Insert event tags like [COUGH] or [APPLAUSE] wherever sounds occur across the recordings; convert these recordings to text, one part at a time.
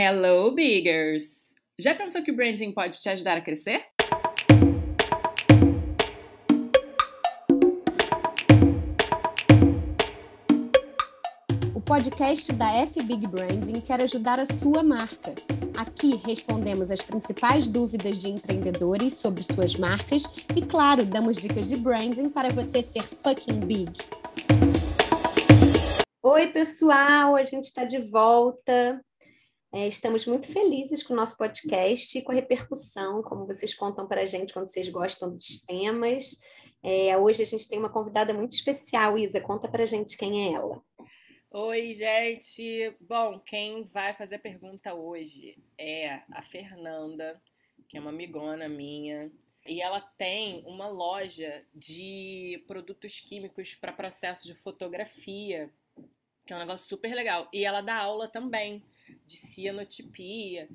Hello, Biggers! Já pensou que o branding pode te ajudar a crescer? O podcast da F Big Branding quer ajudar a sua marca. Aqui respondemos as principais dúvidas de empreendedores sobre suas marcas e, claro, damos dicas de branding para você ser fucking big. Oi, pessoal! A gente está de volta. É, estamos muito felizes com o nosso podcast e com a repercussão, como vocês contam para a gente quando vocês gostam dos temas. É, hoje a gente tem uma convidada muito especial, Isa. Conta para a gente quem é ela. Oi, gente! Bom, quem vai fazer a pergunta hoje é a Fernanda, que é uma amigona minha. E ela tem uma loja de produtos químicos para processo de fotografia, que é um negócio super legal. E ela dá aula também de cianotipia.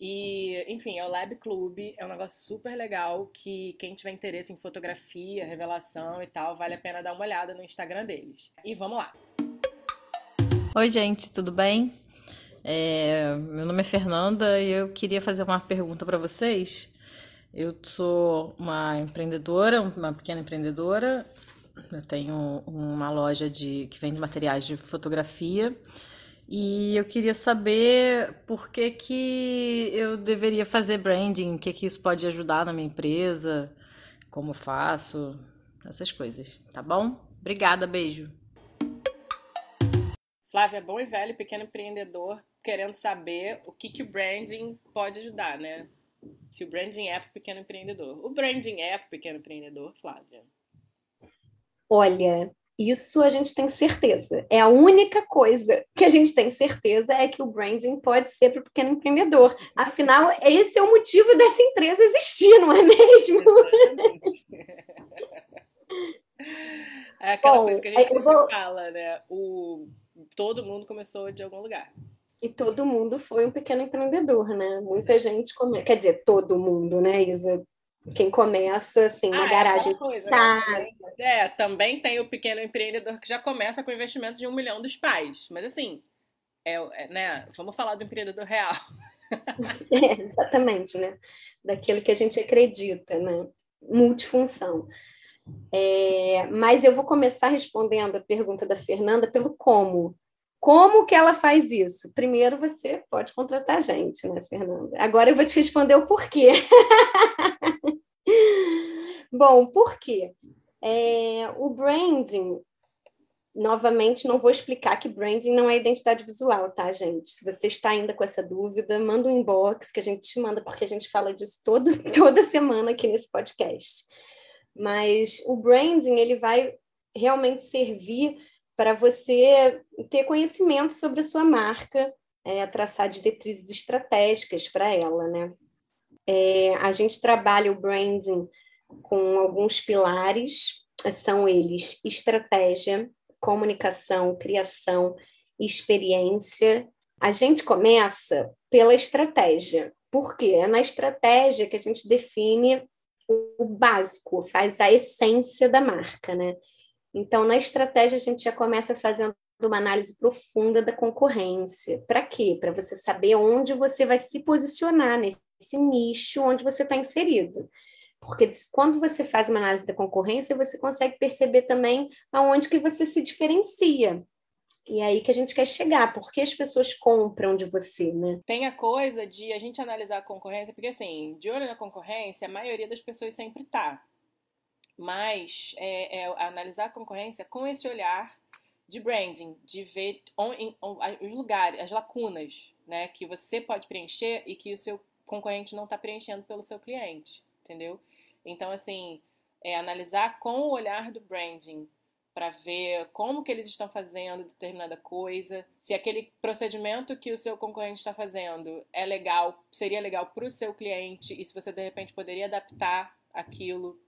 E, enfim, é o Lab Club, é um negócio super legal que quem tiver interesse em fotografia, revelação e tal, vale a pena dar uma olhada no Instagram deles. E vamos lá! Oi, gente, tudo bem? É, meu nome é Fernanda e eu queria fazer uma pergunta para vocês. Eu sou uma empreendedora, uma pequena empreendedora. Eu tenho uma loja de que vende materiais de fotografia e eu queria saber por que, que eu deveria fazer branding, o que, que isso pode ajudar na minha empresa, como faço, essas coisas, tá bom? Obrigada, beijo. Flávia, bom e velho, pequeno empreendedor, querendo saber o que, que o branding pode ajudar, né? Se o branding é para o pequeno empreendedor. O branding é para o pequeno empreendedor, Flávia? Olha, isso a gente tem certeza. É a única coisa que a gente tem certeza é que o branding pode ser para o pequeno empreendedor. Afinal, esse é o motivo dessa empresa existir, não é mesmo? [LAUGHS] é aquela Bom, coisa que a gente sempre vou... fala, né? O... Todo mundo começou de algum lugar. E todo mundo foi um pequeno empreendedor, né? Muita gente come... Quer dizer, todo mundo, né, Isa? Quem começa assim na ah, é garagem. Coisa, né? é, também tem o pequeno empreendedor que já começa com investimento de um milhão dos pais. Mas assim, é, é né? Vamos falar do empreendedor real. [LAUGHS] É, exatamente, né? Daquele que a gente acredita, né? Multifunção. É, mas eu vou começar respondendo a pergunta da Fernanda pelo como. Como que ela faz isso? Primeiro você pode contratar a gente, né, Fernanda? Agora eu vou te responder o porquê. [LAUGHS] Bom, por quê? É, o branding, novamente, não vou explicar que branding não é identidade visual, tá, gente? Se você está ainda com essa dúvida, manda um inbox que a gente te manda, porque a gente fala disso todo, [LAUGHS] toda semana aqui nesse podcast. Mas o branding, ele vai realmente servir para você ter conhecimento sobre a sua marca, é, traçar diretrizes estratégicas para ela, né? É, a gente trabalha o branding com alguns pilares, são eles estratégia, comunicação, criação, experiência. A gente começa pela estratégia, porque é na estratégia que a gente define o básico, faz a essência da marca, né? Então, na estratégia, a gente já começa fazendo uma análise profunda da concorrência. Para quê? Para você saber onde você vai se posicionar nesse nicho onde você está inserido. Porque quando você faz uma análise da concorrência, você consegue perceber também aonde que você se diferencia. E é aí que a gente quer chegar, porque as pessoas compram de você, né? Tem a coisa de a gente analisar a concorrência, porque assim, de olho na concorrência, a maioria das pessoas sempre tá mas é, é analisar a concorrência com esse olhar de branding, de ver on, on, os lugares, as lacunas, né, que você pode preencher e que o seu concorrente não está preenchendo pelo seu cliente, entendeu? Então, assim, é analisar com o olhar do branding para ver como que eles estão fazendo determinada coisa, se aquele procedimento que o seu concorrente está fazendo é legal, seria legal para o seu cliente e se você de repente poderia adaptar aquilo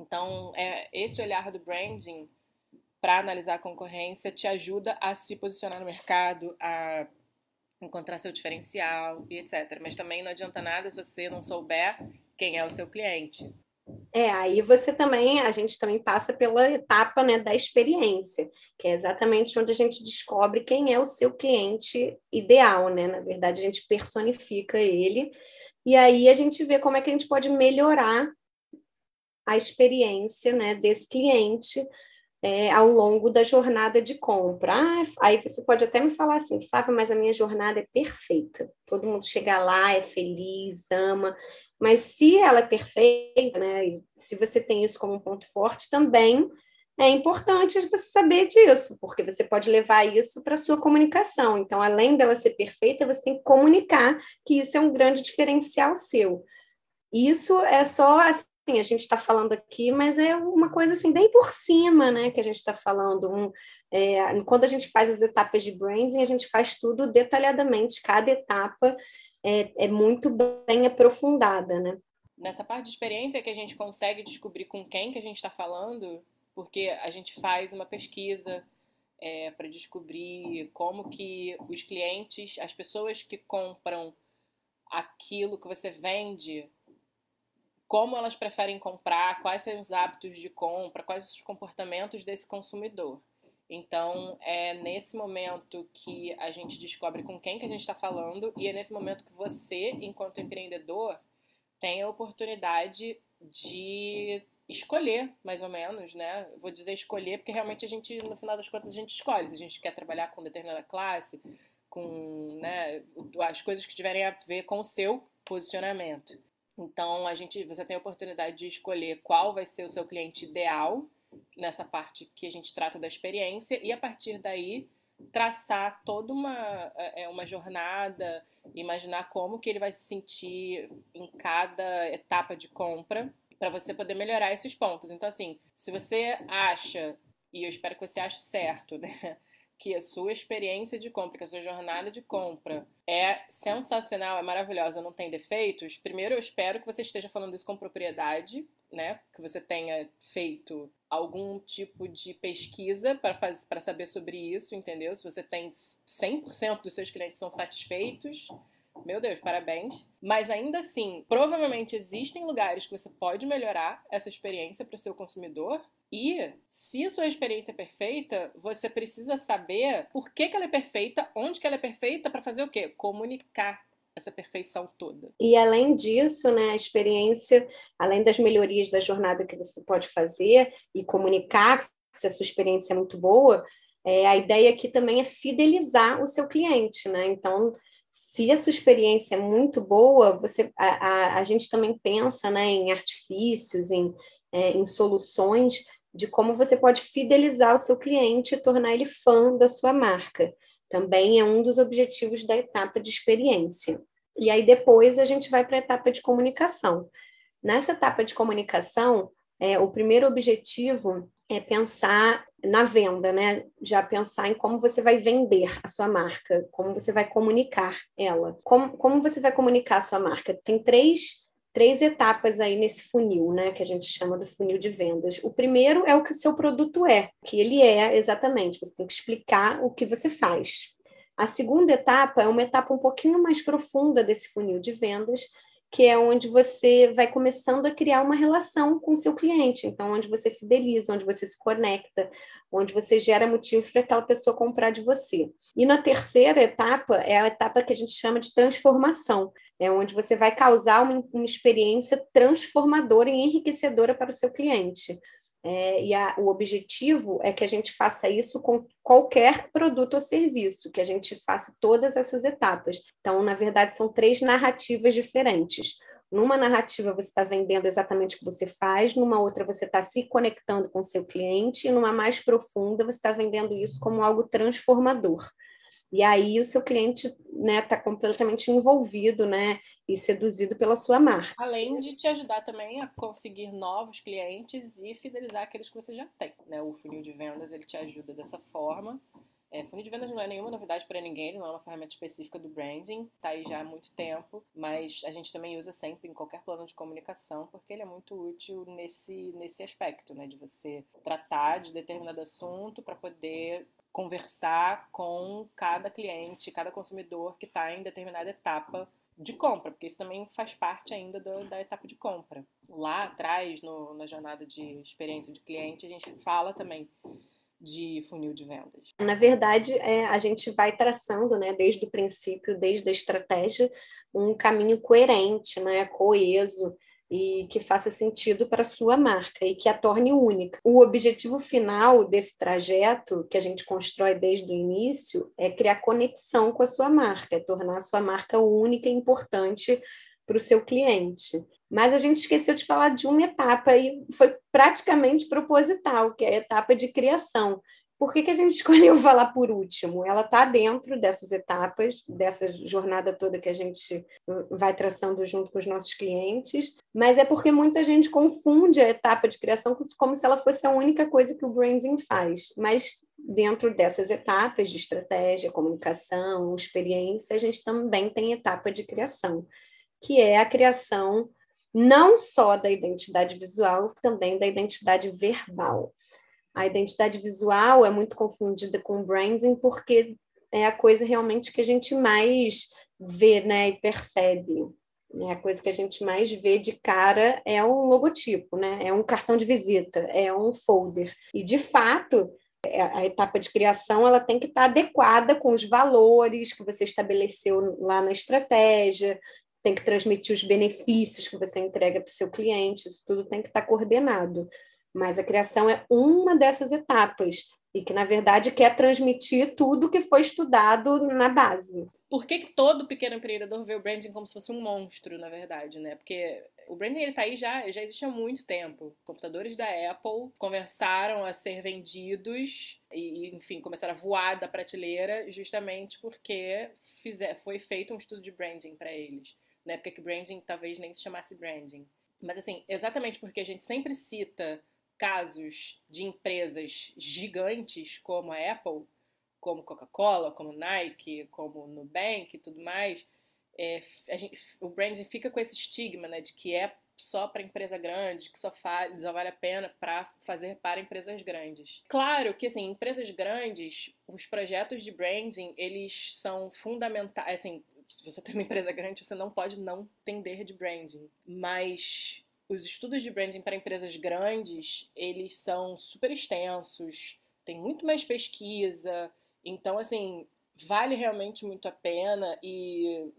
então, é, esse olhar do branding para analisar a concorrência te ajuda a se posicionar no mercado, a encontrar seu diferencial e etc. Mas também não adianta nada se você não souber quem é o seu cliente. É, aí você também, a gente também passa pela etapa né, da experiência, que é exatamente onde a gente descobre quem é o seu cliente ideal, né? Na verdade, a gente personifica ele, e aí a gente vê como é que a gente pode melhorar a experiência né, desse cliente é, ao longo da jornada de compra. Ah, aí você pode até me falar assim, Flávia, mas a minha jornada é perfeita. Todo mundo chega lá, é feliz, ama. Mas se ela é perfeita, né, se você tem isso como um ponto forte, também é importante você saber disso, porque você pode levar isso para a sua comunicação. Então, além dela ser perfeita, você tem que comunicar que isso é um grande diferencial seu. Isso é só assim, a gente está falando aqui, mas é uma coisa assim, bem por cima, né, que a gente está falando. Um, é, quando a gente faz as etapas de branding, a gente faz tudo detalhadamente, cada etapa é, é muito bem aprofundada, né? Nessa parte de experiência que a gente consegue descobrir com quem que a gente está falando, porque a gente faz uma pesquisa é, para descobrir como que os clientes, as pessoas que compram aquilo que você vende, como elas preferem comprar, quais são os hábitos de compra, quais os comportamentos desse consumidor. Então, é nesse momento que a gente descobre com quem que a gente está falando e é nesse momento que você, enquanto empreendedor, tem a oportunidade de escolher, mais ou menos, né? Vou dizer escolher porque realmente a gente, no final das contas, a gente escolhe. Se a gente quer trabalhar com determinada classe, com né, as coisas que tiverem a ver com o seu posicionamento. Então, a gente, você tem a oportunidade de escolher qual vai ser o seu cliente ideal nessa parte que a gente trata da experiência e a partir daí traçar toda uma, é, uma jornada, imaginar como que ele vai se sentir em cada etapa de compra para você poder melhorar esses pontos. Então, assim, se você acha, e eu espero que você ache certo, [LAUGHS] né? que a sua experiência de compra, que a sua jornada de compra é sensacional, é maravilhosa, não tem defeitos, primeiro eu espero que você esteja falando isso com propriedade, né? Que você tenha feito algum tipo de pesquisa para saber sobre isso, entendeu? Se você tem 100% dos seus clientes são satisfeitos, meu Deus, parabéns. Mas ainda assim, provavelmente existem lugares que você pode melhorar essa experiência para o seu consumidor e se a sua experiência é perfeita, você precisa saber por que, que ela é perfeita, onde que ela é perfeita, para fazer o quê? Comunicar essa perfeição toda. E além disso, né, a experiência, além das melhorias da jornada que você pode fazer e comunicar se a sua experiência é muito boa, é, a ideia aqui também é fidelizar o seu cliente, né? Então, se a sua experiência é muito boa, você, a, a, a gente também pensa né, em artifícios, em, é, em soluções de como você pode fidelizar o seu cliente e tornar ele fã da sua marca. Também é um dos objetivos da etapa de experiência. E aí depois a gente vai para a etapa de comunicação. Nessa etapa de comunicação, é, o primeiro objetivo é pensar na venda, né? Já pensar em como você vai vender a sua marca, como você vai comunicar ela. Como, como você vai comunicar a sua marca? Tem três três etapas aí nesse funil, né, que a gente chama do funil de vendas. O primeiro é o que o seu produto é, o que ele é exatamente, você tem que explicar o que você faz. A segunda etapa é uma etapa um pouquinho mais profunda desse funil de vendas, que é onde você vai começando a criar uma relação com o seu cliente, então onde você fideliza, onde você se conecta, onde você gera motivos para aquela pessoa comprar de você. E na terceira etapa é a etapa que a gente chama de transformação, é onde você vai causar uma, uma experiência transformadora e enriquecedora para o seu cliente. É, e a, o objetivo é que a gente faça isso com qualquer produto ou serviço, que a gente faça todas essas etapas. Então, na verdade, são três narrativas diferentes. Numa narrativa, você está vendendo exatamente o que você faz, numa outra, você está se conectando com o seu cliente, e numa mais profunda, você está vendendo isso como algo transformador. E aí o seu cliente está né, tá completamente envolvido né, e seduzido pela sua marca. Além de te ajudar também a conseguir novos clientes e fidelizar aqueles que você já tem. Né? O funil de vendas ele te ajuda dessa forma. É, funil de vendas não é nenhuma novidade para ninguém, não é uma ferramenta específica do branding, está aí já há muito tempo, mas a gente também usa sempre em qualquer plano de comunicação, porque ele é muito útil nesse, nesse aspecto, né, de você tratar de determinado assunto para poder conversar com cada cliente, cada consumidor que está em determinada etapa de compra, porque isso também faz parte ainda do, da etapa de compra. Lá atrás, no, na jornada de experiência de cliente, a gente fala também de funil de vendas? Na verdade, é, a gente vai traçando, né, desde o princípio, desde a estratégia, um caminho coerente, né, coeso, e que faça sentido para sua marca e que a torne única. O objetivo final desse trajeto que a gente constrói desde o início é criar conexão com a sua marca, é tornar a sua marca única e importante para o seu cliente. Mas a gente esqueceu de falar de uma etapa e foi praticamente proposital, que é a etapa de criação. Por que, que a gente [LAUGHS] escolheu falar por último? Ela está dentro dessas etapas, dessa jornada toda que a gente vai traçando junto com os nossos clientes, mas é porque muita gente confunde a etapa de criação como se ela fosse a única coisa que o branding faz. Mas dentro dessas etapas de estratégia, comunicação, experiência, a gente também tem etapa de criação, que é a criação não só da identidade visual, também da identidade verbal. A identidade visual é muito confundida com branding porque é a coisa realmente que a gente mais vê né, e percebe. É a coisa que a gente mais vê de cara é um logotipo, né? é um cartão de visita, é um folder. E, de fato, a etapa de criação ela tem que estar adequada com os valores que você estabeleceu lá na estratégia, tem que transmitir os benefícios que você entrega para o seu cliente, isso tudo tem que estar coordenado. Mas a criação é uma dessas etapas e que, na verdade, quer transmitir tudo que foi estudado na base. Por que, que todo pequeno empreendedor vê o branding como se fosse um monstro, na verdade, né? Porque o branding ele tá aí já, já existe há muito tempo. Computadores da Apple começaram a ser vendidos e, enfim, começaram a voar da prateleira justamente porque fizer, foi feito um estudo de branding para eles. Na época que branding talvez nem se chamasse branding. Mas, assim, exatamente porque a gente sempre cita casos de empresas gigantes como a Apple, como Coca-Cola, como Nike, como Nubank e tudo mais, é, gente, o branding fica com esse estigma né, de que é só para empresa grande, que só, faz, só vale a pena para fazer para empresas grandes. Claro que, assim, empresas grandes, os projetos de branding, eles são fundamentais, assim, se você tem uma empresa grande, você não pode não entender de branding, mas os estudos de branding para empresas grandes, eles são super extensos, tem muito mais pesquisa, então, assim, vale realmente muito a pena e,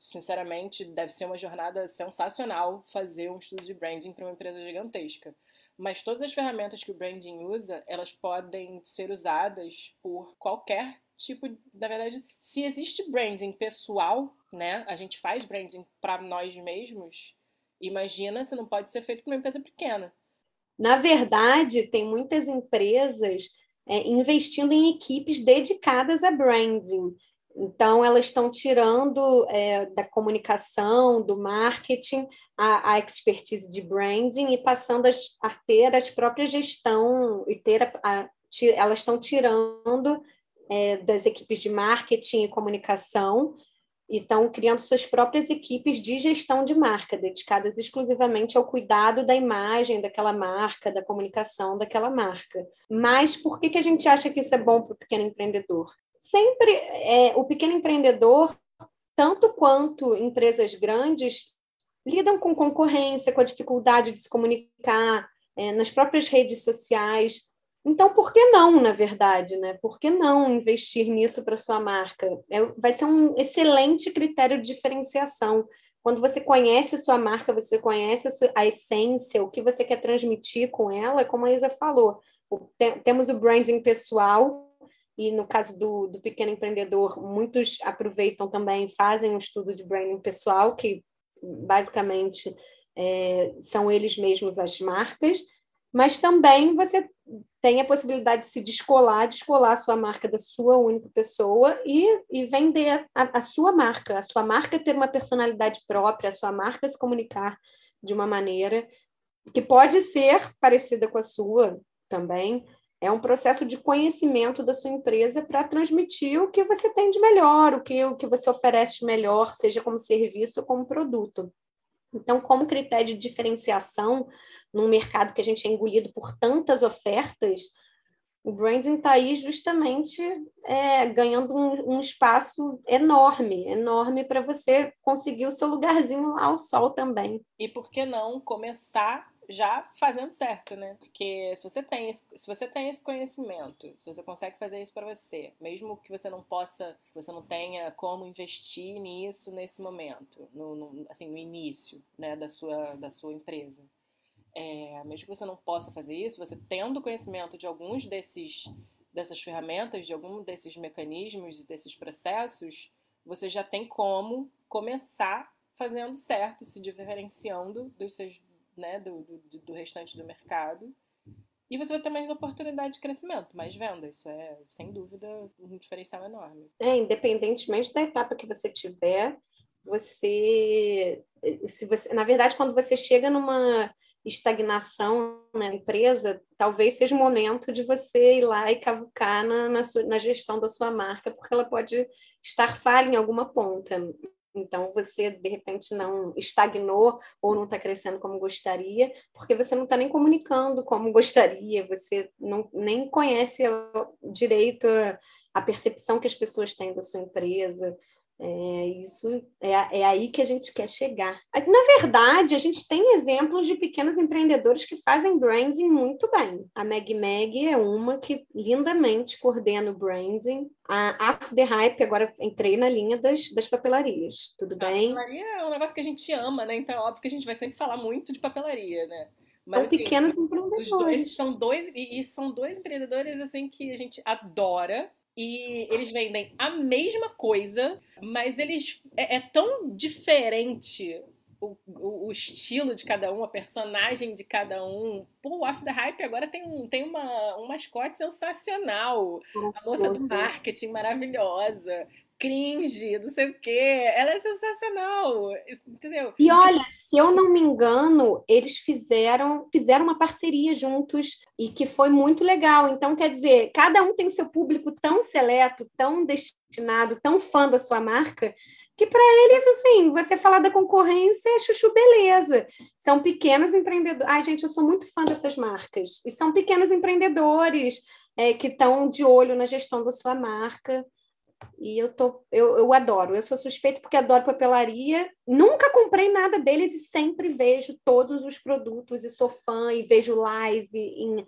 sinceramente, deve ser uma jornada sensacional fazer um estudo de branding para uma empresa gigantesca. Mas todas as ferramentas que o branding usa, elas podem ser usadas por qualquer tipo, na verdade, se existe branding pessoal, né? A gente faz branding para nós mesmos, Imagina se não pode ser feito por uma empresa pequena. Na verdade, tem muitas empresas é, investindo em equipes dedicadas a branding. Então, elas estão tirando é, da comunicação, do marketing, a, a, expertise de branding e passando a, a ter as próprias gestão e ter a, a, elas estão tirando é, das equipes de marketing e comunicação e estão criando suas próprias equipes de gestão de marca, dedicadas exclusivamente ao cuidado da imagem daquela marca, da comunicação daquela marca. Mas por que, que a gente acha que isso é bom para o pequeno empreendedor? Sempre é, o pequeno empreendedor, tanto quanto empresas grandes, lidam com concorrência, com a dificuldade de se comunicar é, nas próprias redes sociais. Então, por que não, na verdade, né? Por que não investir nisso para sua marca? É, vai ser um excelente critério de diferenciação. Quando você conhece sua marca, você conhece a, sua, a essência, o que você quer transmitir com ela, como a Isa falou. O, tem, temos o branding pessoal, e no caso do, do pequeno empreendedor, muitos aproveitam também, fazem um estudo de branding pessoal, que basicamente é, são eles mesmos as marcas, mas também você tem a possibilidade de se descolar, descolar a sua marca da sua única pessoa e, e vender a, a, sua marca, a sua marca ter uma personalidade própria, a sua marca se comunicar de uma maneira que pode ser parecida com a sua também. É um processo de conhecimento da sua empresa para transmitir o que você tem de melhor, o que, o que você oferece de melhor, seja como serviço ou como produto. Então, como critério de diferenciação num mercado que a gente é engolido por tantas ofertas, O branding está aí justamente é, ganhando um, um, espaço enorme, enorme para você conseguir o seu lugarzinho ao sol também. E por que não começar já fazendo certo, né? Porque se você tem esse, se você tem esse conhecimento, se você consegue fazer isso para você, mesmo que você não possa, você não tenha como investir nisso nesse momento, no, no assim, no início, né, da sua da sua empresa. É, mesmo que você não possa fazer isso, você tendo conhecimento de alguns desses dessas ferramentas, de algum desses mecanismos desses processos, você já tem como começar fazendo certo, se diferenciando dos seus né, do, do, do restante do mercado. E você vai ter mais oportunidade de crescimento, mais venda. Isso é, sem dúvida, um diferencial enorme. É, independentemente da etapa que você tiver, você, se você, na verdade, quando você chega numa estagnação na empresa, talvez seja o momento de você ir lá e cavucar na, na, sua, na gestão da sua marca, porque ela pode estar falha em alguma ponta. Então, você, de repente, não estagnou ou não está crescendo como gostaria, porque você não está nem comunicando como gostaria, você não, nem conhece direito a, a percepção que as pessoas têm da sua empresa. É, isso é, é aí que a gente quer chegar. Na verdade, a gente tem exemplos de pequenos empreendedores que fazem branding muito bem. A Meg Meg é uma que lindamente coordena o branding. A After the Hype, agora entrei na linha das, das papelarias. Tudo bem? A papelaria é um negócio que a gente ama, né? Então é óbvio que a gente vai sempre falar muito de papelaria, né? Mas, são assim, pequenos empreendedores. Dois, são dois, e, e são dois empreendedores assim que a gente adora e eles vendem a mesma coisa, mas eles é, é tão diferente o, o, o, estilo de cada um, a personagem de cada um. Pô, o After the Hype agora tem, um, tem uma, um mascote sensacional. A moça do marketing maravilhosa cringe, não sei o quê. Ela é sensacional, entendeu? E olha, se eu não me engano, eles fizeram, fizeram uma parceria juntos e que foi muito legal. Então, quer dizer, cada um tem seu público tão seleto, tão destinado, tão fã da sua marca, que para eles, assim, você falar da concorrência é chuchu beleza. São pequenos empreendedores. Ai, gente, eu sou muito fã dessas marcas. E são pequenos empreendedores é, que estão de olho na gestão da sua marca. E eu, tô, eu, eu adoro. Eu sou suspeita porque adoro papelaria. Nunca comprei nada deles e sempre vejo todos os produtos e sou fã e vejo live. Em,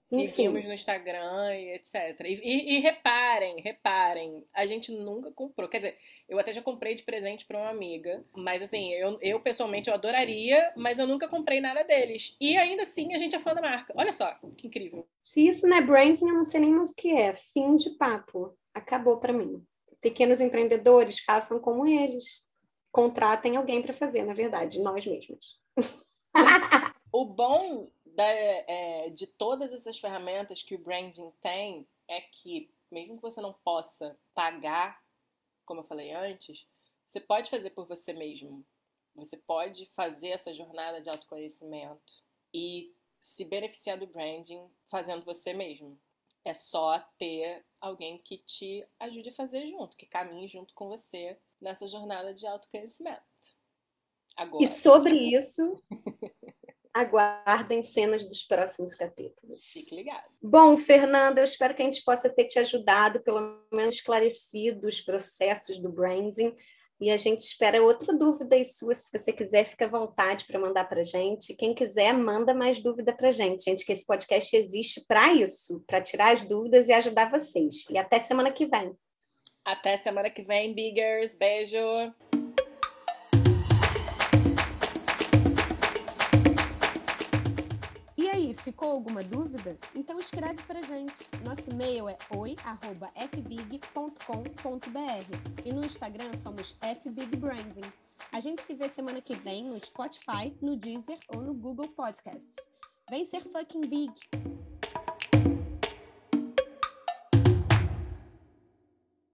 Seguimos no Instagram e etc. E, e, e, reparem, reparem, a gente nunca comprou. Quer dizer, eu até já comprei de presente para uma amiga, mas assim, eu, eu pessoalmente eu adoraria, mas eu nunca comprei nada deles. E ainda assim a gente é fã da marca. Olha só, que incrível. Se isso não é branding, eu não sei nem mais o que é. Fim de papo acabou para mim. Pequenos empreendedores, façam como eles. Contratem alguém para fazer, na verdade, nós mesmos. [LAUGHS] o bom da, é, de todas essas ferramentas que o branding tem é que, mesmo que você não possa pagar, como eu falei antes, você pode fazer por você mesmo. Você pode fazer essa jornada de autoconhecimento e se beneficiar do branding fazendo você mesmo. É só ter alguém que te ajude a fazer junto, que caminhe junto com você nessa jornada de autoconhecimento. Agora. E sobre isso, aguardem cenas dos próximos capítulos. Fique ligado. Bom, Fernanda, eu espero que a gente possa ter te ajudado, pelo menos esclarecido os processos do branding e a gente espera outra dúvida aí sua, se você quiser, fica à vontade para mandar para gente. Quem quiser, manda mais dúvida para gente. Gente, que esse podcast existe para isso, para tirar as dúvidas e ajudar vocês. E até semana que vem. Até semana que vem, Biggers. Beijo. Ficou alguma dúvida? Então escreve pra gente. Nosso e-mail é oi@fbig.com.br e no Instagram somos fbigbranding. A gente se vê semana que vem no Spotify, no Deezer ou no Google Podcasts. Vem ser fucking big!